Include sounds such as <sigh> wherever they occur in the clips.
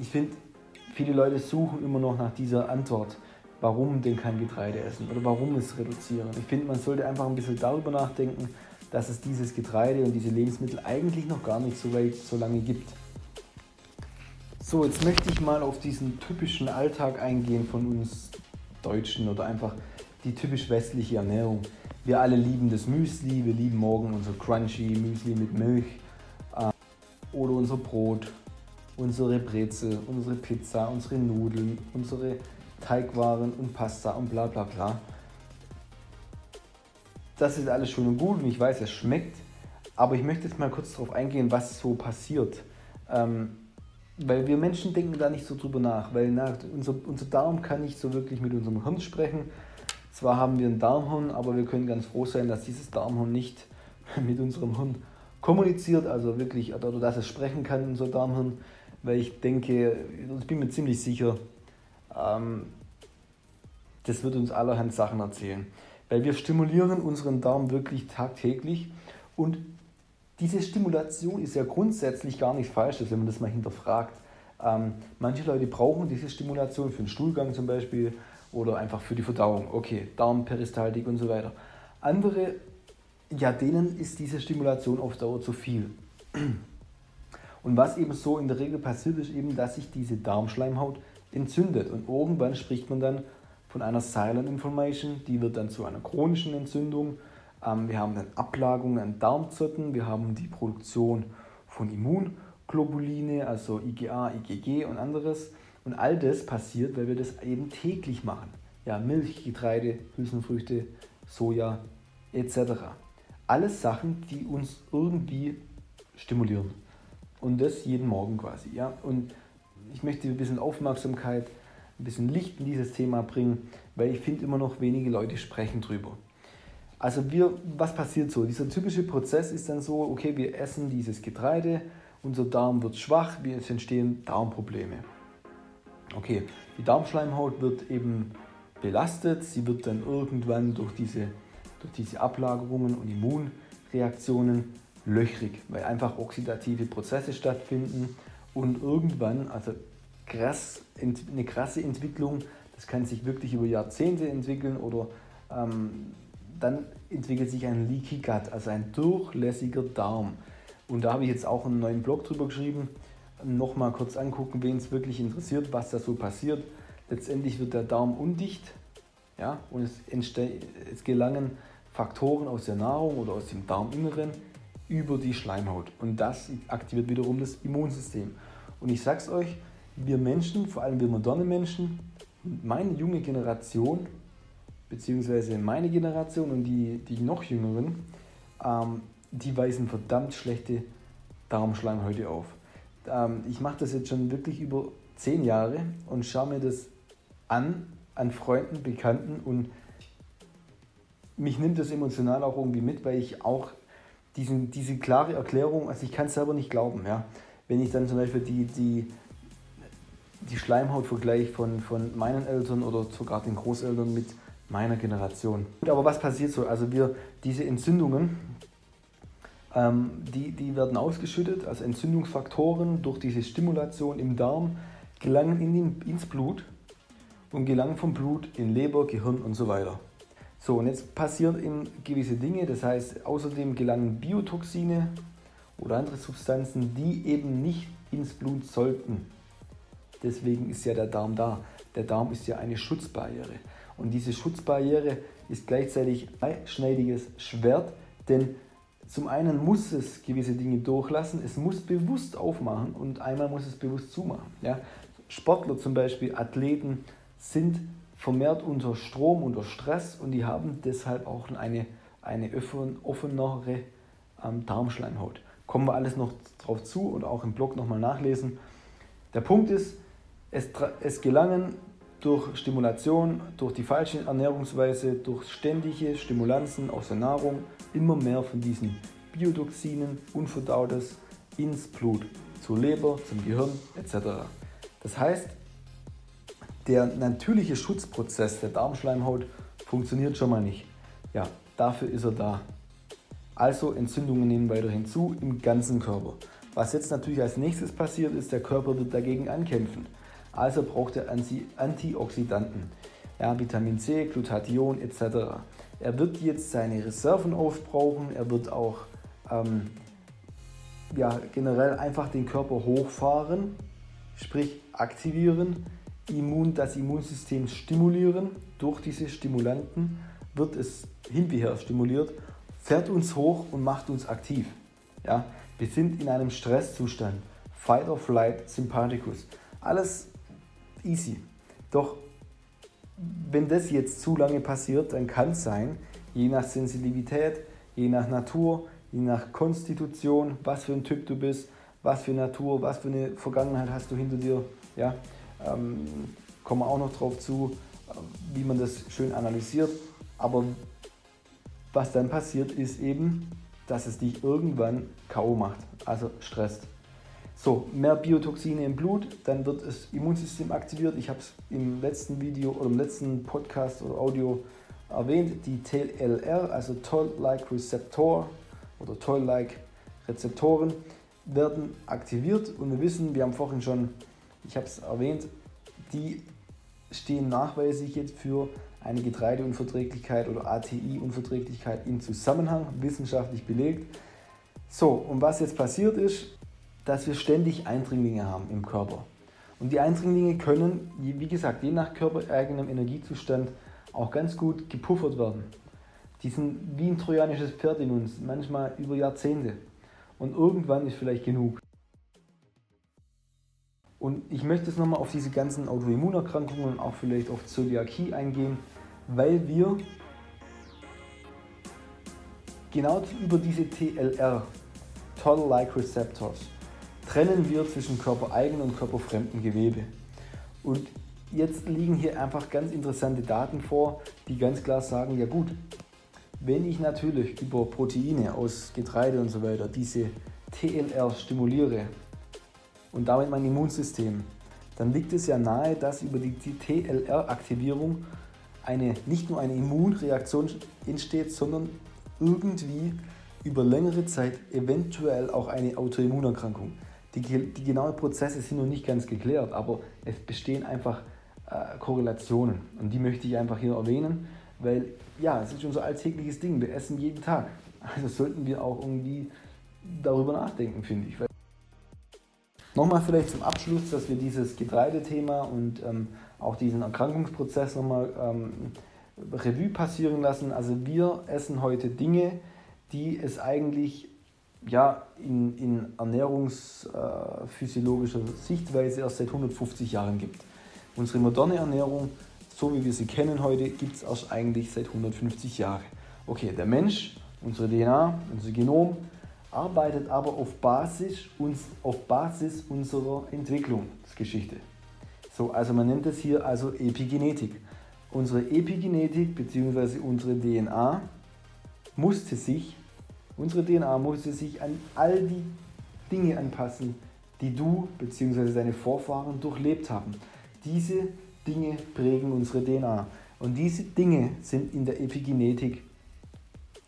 ich finde, viele Leute suchen immer noch nach dieser Antwort, warum denn kein Getreide essen oder warum es reduzieren. Ich finde, man sollte einfach ein bisschen darüber nachdenken, dass es dieses Getreide und diese Lebensmittel eigentlich noch gar nicht so weit so lange gibt. So, jetzt möchte ich mal auf diesen typischen Alltag eingehen von uns Deutschen oder einfach die typisch westliche Ernährung. Wir alle lieben das Müsli, wir lieben morgen unser Crunchy Müsli mit Milch äh, oder unser Brot, unsere Brezel, unsere Pizza, unsere Nudeln, unsere Teigwaren und Pasta und bla bla bla. Das ist alles schön und gut und ich weiß, es schmeckt, aber ich möchte jetzt mal kurz darauf eingehen, was so passiert. Ähm, weil wir Menschen denken da nicht so drüber nach, weil na, unser, unser Darm kann nicht so wirklich mit unserem Hirn sprechen. Zwar haben wir ein Darmhirn, aber wir können ganz froh sein, dass dieses Darmhirn nicht <laughs> mit unserem Hirn kommuniziert, also wirklich, oder dass es sprechen kann, unser Darmhirn, weil ich denke, ich bin mir ziemlich sicher, ähm, das wird uns allerhand Sachen erzählen. Weil wir stimulieren unseren Darm wirklich tagtäglich und diese Stimulation ist ja grundsätzlich gar nicht falsch, wenn man das mal hinterfragt. Ähm, manche Leute brauchen diese Stimulation für den Stuhlgang zum Beispiel oder einfach für die Verdauung. Okay, Darm, Peristaltik und so weiter. Andere, ja, denen ist diese Stimulation auf Dauer zu viel. Und was eben so in der Regel passiert, ist eben, dass sich diese Darmschleimhaut entzündet. Und irgendwann spricht man dann von einer Silent Inflammation, die wird dann zu einer chronischen Entzündung. Ähm, wir haben dann Ablagerungen an Darmzotten, wir haben die Produktion von Immunglobuline, also IgA, IgG und anderes. Und all das passiert, weil wir das eben täglich machen. Ja, Milch, Getreide, Hülsenfrüchte, Soja etc. Alles Sachen, die uns irgendwie stimulieren. Und das jeden Morgen quasi. Ja? Und ich möchte ein bisschen Aufmerksamkeit, ein bisschen Licht in dieses Thema bringen, weil ich finde immer noch wenige Leute sprechen drüber. Also wir, was passiert so? Dieser typische Prozess ist dann so, okay, wir essen dieses Getreide, unser Darm wird schwach, es entstehen Darmprobleme. Okay, die Darmschleimhaut wird eben belastet, sie wird dann irgendwann durch diese, durch diese Ablagerungen und Immunreaktionen löchrig, weil einfach oxidative Prozesse stattfinden und irgendwann, also krass, eine krasse Entwicklung, das kann sich wirklich über Jahrzehnte entwickeln oder ähm, dann entwickelt sich ein Leaky Gut, also ein durchlässiger Darm. Und da habe ich jetzt auch einen neuen Blog drüber geschrieben. Nochmal kurz angucken, wen es wirklich interessiert, was da so passiert. Letztendlich wird der Darm undicht ja, und es, es gelangen Faktoren aus der Nahrung oder aus dem Darminneren über die Schleimhaut. Und das aktiviert wiederum das Immunsystem. Und ich sag's euch, wir Menschen, vor allem wir moderne Menschen, meine junge Generation, beziehungsweise meine Generation und die, die noch jüngeren, ähm, die weisen verdammt schlechte Darmschleimhäute auf. Ähm, ich mache das jetzt schon wirklich über zehn Jahre und schaue mir das an, an Freunden, Bekannten und mich nimmt das emotional auch irgendwie mit, weil ich auch diesen, diese klare Erklärung, also ich kann es selber nicht glauben, ja. Wenn ich dann zum Beispiel die, die, die Schleimhaut vergleiche von, von meinen Eltern oder sogar den Großeltern mit meiner Generation. Aber was passiert so? Also wir, diese Entzündungen, ähm, die, die werden ausgeschüttet, also Entzündungsfaktoren durch diese Stimulation im Darm gelangen in den, ins Blut und gelangen vom Blut in Leber, Gehirn und so weiter. So, und jetzt passieren eben gewisse Dinge, das heißt, außerdem gelangen Biotoxine oder andere Substanzen, die eben nicht ins Blut sollten. Deswegen ist ja der Darm da. Der Darm ist ja eine Schutzbarriere. Und diese Schutzbarriere ist gleichzeitig ein schneidiges Schwert, denn zum einen muss es gewisse Dinge durchlassen, es muss bewusst aufmachen und einmal muss es bewusst zumachen. Ja? Sportler zum Beispiel, Athleten sind vermehrt unter Strom, unter Stress und die haben deshalb auch eine, eine offenere ähm, Darmschleimhaut. Kommen wir alles noch drauf zu und auch im Blog nochmal nachlesen. Der Punkt ist, es, es gelangen durch Stimulation, durch die falsche Ernährungsweise, durch ständige Stimulanzen aus der Nahrung immer mehr von diesen Biotoxinen, Unverdautes ins Blut, zur Leber, zum Gehirn etc. Das heißt, der natürliche Schutzprozess der Darmschleimhaut funktioniert schon mal nicht. Ja, dafür ist er da. Also Entzündungen nehmen weiterhin zu im ganzen Körper. Was jetzt natürlich als nächstes passiert ist, der Körper wird dagegen ankämpfen. Also braucht er Antioxidanten, ja, Vitamin C, Glutathion etc. Er wird jetzt seine Reserven aufbrauchen, er wird auch ähm, ja, generell einfach den Körper hochfahren, sprich aktivieren, Immun, das Immunsystem stimulieren. Durch diese Stimulanten wird es hin wie her stimuliert, fährt uns hoch und macht uns aktiv. Ja, wir sind in einem Stresszustand. Fight or Flight, Sympathicus. Alles easy. Doch wenn das jetzt zu lange passiert, dann kann es sein, je nach Sensibilität, je nach Natur, je nach Konstitution, was für ein Typ du bist, was für Natur, was für eine Vergangenheit hast du hinter dir. Ja, ähm, kommen wir auch noch drauf zu, wie man das schön analysiert. Aber was dann passiert, ist eben, dass es dich irgendwann K.O. macht, also stresst. So, mehr Biotoxine im Blut, dann wird das Immunsystem aktiviert. Ich habe es im letzten Video oder im letzten Podcast oder Audio erwähnt, die TLR, also Toll-like Receptor oder Toll-like Rezeptoren werden aktiviert und wir wissen, wir haben vorhin schon, ich habe es erwähnt, die stehen nachweislich jetzt für eine Getreideunverträglichkeit oder ATI-Unverträglichkeit im Zusammenhang, wissenschaftlich belegt. So, und was jetzt passiert ist, dass wir ständig Eindringlinge haben im Körper. Und die Eindringlinge können, wie gesagt, je nach körpereigenem Energiezustand auch ganz gut gepuffert werden. Die sind wie ein trojanisches Pferd in uns, manchmal über Jahrzehnte. Und irgendwann ist vielleicht genug. Und ich möchte jetzt nochmal auf diese ganzen Autoimmunerkrankungen und auch vielleicht auf Zöliakie eingehen, weil wir genau über diese TLR, Toll-like Receptors, trennen wir zwischen körpereigenen und körperfremden Gewebe. Und jetzt liegen hier einfach ganz interessante Daten vor, die ganz klar sagen, ja gut, wenn ich natürlich über Proteine aus Getreide und so weiter diese TLR stimuliere, und damit mein Immunsystem, dann liegt es ja nahe, dass über die TLR-Aktivierung eine, nicht nur eine Immunreaktion entsteht, sondern irgendwie über längere Zeit eventuell auch eine Autoimmunerkrankung. Die, die genauen Prozesse sind noch nicht ganz geklärt, aber es bestehen einfach äh, Korrelationen und die möchte ich einfach hier erwähnen, weil ja, es ist unser alltägliches Ding. Wir essen jeden Tag. Also sollten wir auch irgendwie darüber nachdenken, finde ich. Nochmal vielleicht zum Abschluss, dass wir dieses Getreidethema und ähm, auch diesen Erkrankungsprozess nochmal ähm, Revue passieren lassen. Also wir essen heute Dinge, die es eigentlich ja, in, in ernährungsphysiologischer Sichtweise erst seit 150 Jahren gibt. Unsere moderne Ernährung, so wie wir sie kennen heute, gibt es erst eigentlich seit 150 Jahren. Okay, der Mensch, unsere DNA, unser Genom, arbeitet aber auf Basis, uns, auf Basis unserer Entwicklungsgeschichte. So, also man nennt es hier also Epigenetik. Unsere Epigenetik bzw. unsere DNA musste sich, unsere DNA musste sich an all die Dinge anpassen, die du bzw. deine Vorfahren durchlebt haben. Diese Dinge prägen unsere DNA. Und diese Dinge sind in der Epigenetik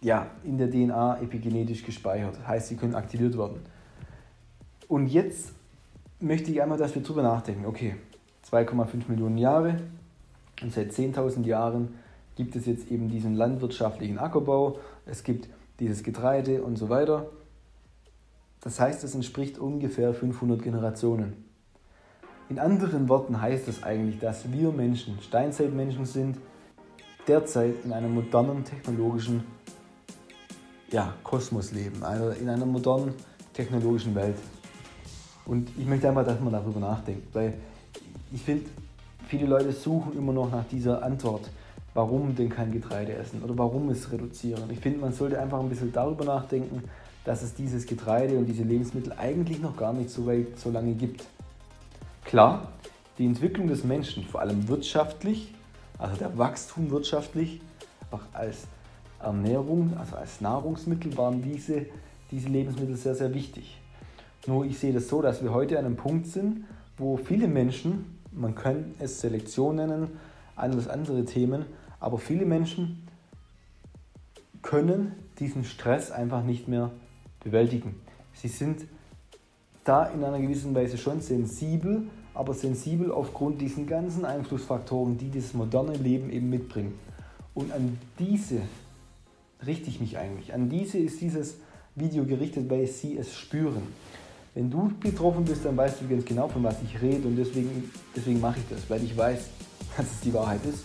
ja, in der DNA epigenetisch gespeichert. Heißt, sie können aktiviert werden. Und jetzt möchte ich einmal, dass wir darüber nachdenken. Okay, 2,5 Millionen Jahre und seit 10.000 Jahren gibt es jetzt eben diesen landwirtschaftlichen Ackerbau, es gibt dieses Getreide und so weiter. Das heißt, es entspricht ungefähr 500 Generationen. In anderen Worten heißt das eigentlich, dass wir Menschen, Steinzeitmenschen sind, derzeit in einem modernen technologischen ja, Kosmos leben, also in einer modernen technologischen Welt. Und ich möchte einfach, dass man darüber nachdenkt, weil ich finde, viele Leute suchen immer noch nach dieser Antwort, warum denn kein Getreide essen oder warum es reduzieren. Ich finde, man sollte einfach ein bisschen darüber nachdenken, dass es dieses Getreide und diese Lebensmittel eigentlich noch gar nicht so weit so lange gibt. Klar, die Entwicklung des Menschen, vor allem wirtschaftlich, also der Wachstum wirtschaftlich, auch als Ernährung, also als Nahrungsmittel, waren diese, diese Lebensmittel sehr, sehr wichtig. Nur ich sehe das so, dass wir heute an einem Punkt sind, wo viele Menschen, man kann es Selektion nennen, alles andere Themen, aber viele Menschen können diesen Stress einfach nicht mehr bewältigen. Sie sind da in einer gewissen Weise schon sensibel, aber sensibel aufgrund diesen ganzen Einflussfaktoren, die das moderne Leben eben mitbringt. Und an diese richte ich mich eigentlich. An diese ist dieses Video gerichtet, weil sie es spüren. Wenn du betroffen bist, dann weißt du ganz genau, von was ich rede und deswegen, deswegen mache ich das, weil ich weiß, <laughs> dass es die Wahrheit ist.